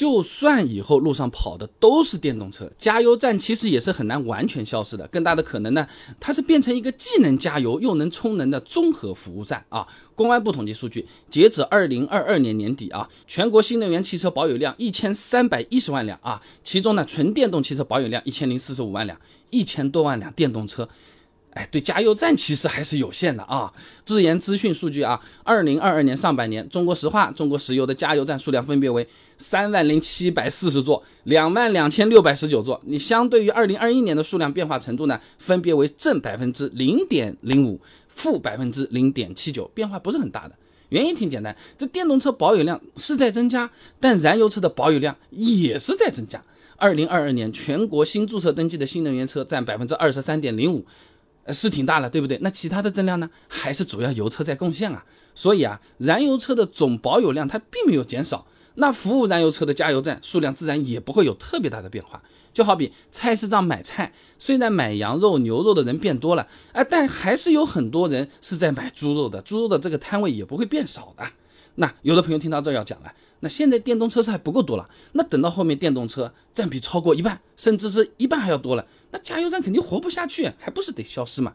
就算以后路上跑的都是电动车，加油站其实也是很难完全消失的。更大的可能呢，它是变成一个既能加油又能充能的综合服务站啊。公安部统计数据，截止二零二二年年底啊，全国新能源汽车保有量一千三百一十万辆啊，其中呢，纯电动汽车保有量一千零四十五万辆，一千多万辆电动车。哎，对，加油站其实还是有限的啊。智研资讯数据啊，二零二二年上半年，中国石化、中国石油的加油站数量分别为三万零七百四十座、两万两千六百十九座。你相对于二零二一年的数量变化程度呢，分别为正百分之零点零五、负百分之零点七九，变化不是很大的。原因挺简单，这电动车保有量是在增加，但燃油车的保有量也是在增加。二零二二年全国新注册登记的新能源车占百分之二十三点零五。是挺大了，对不对？那其他的增量呢？还是主要油车在贡献啊。所以啊，燃油车的总保有量它并没有减少，那服务燃油车的加油站数量自然也不会有特别大的变化。就好比菜市场买菜，虽然买羊肉、牛肉的人变多了，哎，但还是有很多人是在买猪肉的，猪肉的这个摊位也不会变少的。那有的朋友听到这要讲了，那现在电动车是还不够多了，那等到后面电动车占比超过一半，甚至是一半还要多了。那加油站肯定活不下去，还不是得消失嘛？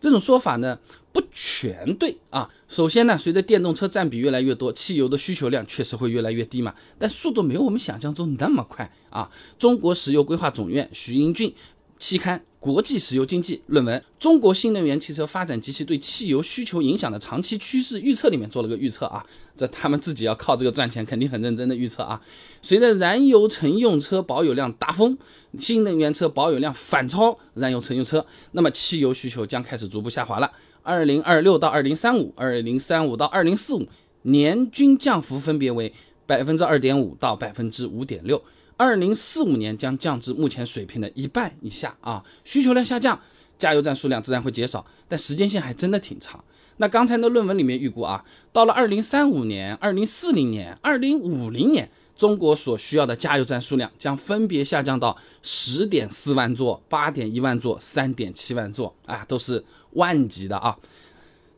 这种说法呢不全对啊。首先呢，随着电动车占比越来越多，汽油的需求量确实会越来越低嘛，但速度没有我们想象中那么快啊。中国石油规划总院徐英俊期刊。国际石油经济论文《中国新能源汽车发展及其对汽油需求影响的长期趋势预测》里面做了个预测啊，这他们自己要靠这个赚钱，肯定很认真的预测啊。随着燃油乘用车保有量大峰，新能源车保有量反超燃油乘用车，那么汽油需求将开始逐步下滑了。二零二六到二零三五，二零三五到二零四五，年均降幅分别为百分之二点五到百分之五点六。二零四五年将降至目前水平的一半以下啊，需求量下降，加油站数量自然会减少，但时间线还真的挺长。那刚才的论文里面预估啊，到了二零三五年、二零四零年、二零五零年，中国所需要的加油站数量将分别下降到十点四万座、八点一万座、三点七万座啊，都是万级的啊。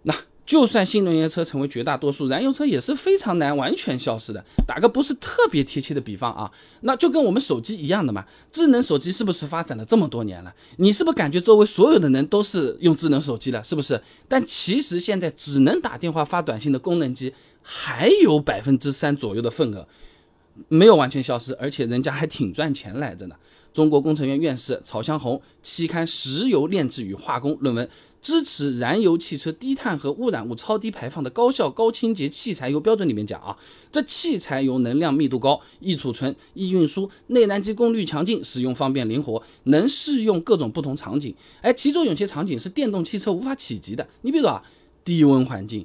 那。就算新能源车成为绝大多数，燃油车也是非常难完全消失的。打个不是特别贴切的比方啊，那就跟我们手机一样的嘛。智能手机是不是发展了这么多年了？你是不是感觉周围所有的人都是用智能手机了？是不是？但其实现在只能打电话发短信的功能机还有百分之三左右的份额，没有完全消失，而且人家还挺赚钱来着呢。中国工程院院士曹湘红期刊《石油炼制与化工》论文。支持燃油汽车低碳和污染物超低排放的高效高清洁汽柴油标准里面讲啊，这汽柴油能量密度高、易储存、易运输、内燃机功率强劲、使用方便灵活，能适用各种不同场景。哎，其中有些场景是电动汽车无法企及的。你比如啊，低温环境、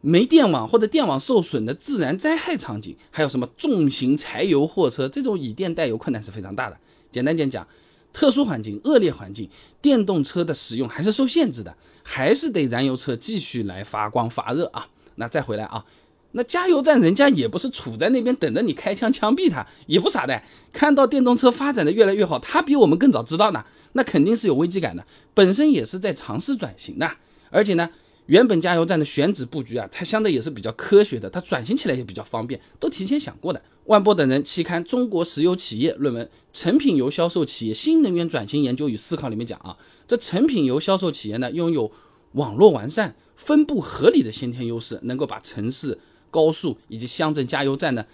没电网或者电网受损的自然灾害场景，还有什么重型柴油货车这种以电代油困难是非常大的。简单点讲。特殊环境、恶劣环境，电动车的使用还是受限制的，还是得燃油车继续来发光发热啊。那再回来啊，那加油站人家也不是杵在那边等着你开枪枪毙他，也不傻的。看到电动车发展的越来越好，他比我们更早知道呢，那肯定是有危机感的，本身也是在尝试转型的，而且呢。原本加油站的选址布局啊，它相对也是比较科学的，它转型起来也比较方便，都提前想过的。万波等人期刊《中国石油企业论文：成品油销售企业新能源转型研究与思考》里面讲啊，这成品油销售企业呢，拥有网络完善、分布合理的先天优势，能够把城市、高速以及乡镇加油站呢。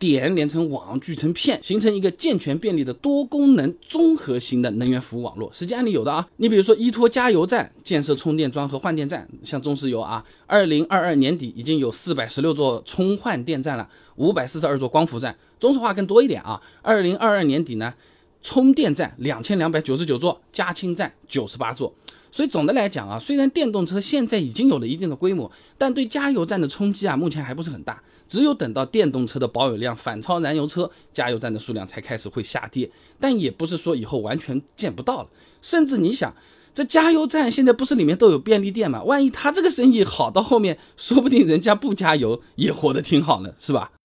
点连成网，聚成片，形成一个健全便利的多功能综合型的能源服务网络。实际案例有的啊，你比如说依托加油站建设充电桩和换电站，像中石油啊，二零二二年底已经有四百十六座充换电站了，五百四十二座光伏站。中石化更多一点啊，二零二二年底呢，充电站两千两百九十九座，加氢站九十八座。所以总的来讲啊，虽然电动车现在已经有了一定的规模，但对加油站的冲击啊，目前还不是很大。只有等到电动车的保有量反超燃油车，加油站的数量才开始会下跌。但也不是说以后完全见不到了。甚至你想，这加油站现在不是里面都有便利店吗？万一他这个生意好到后面，说不定人家不加油也活得挺好呢，是吧？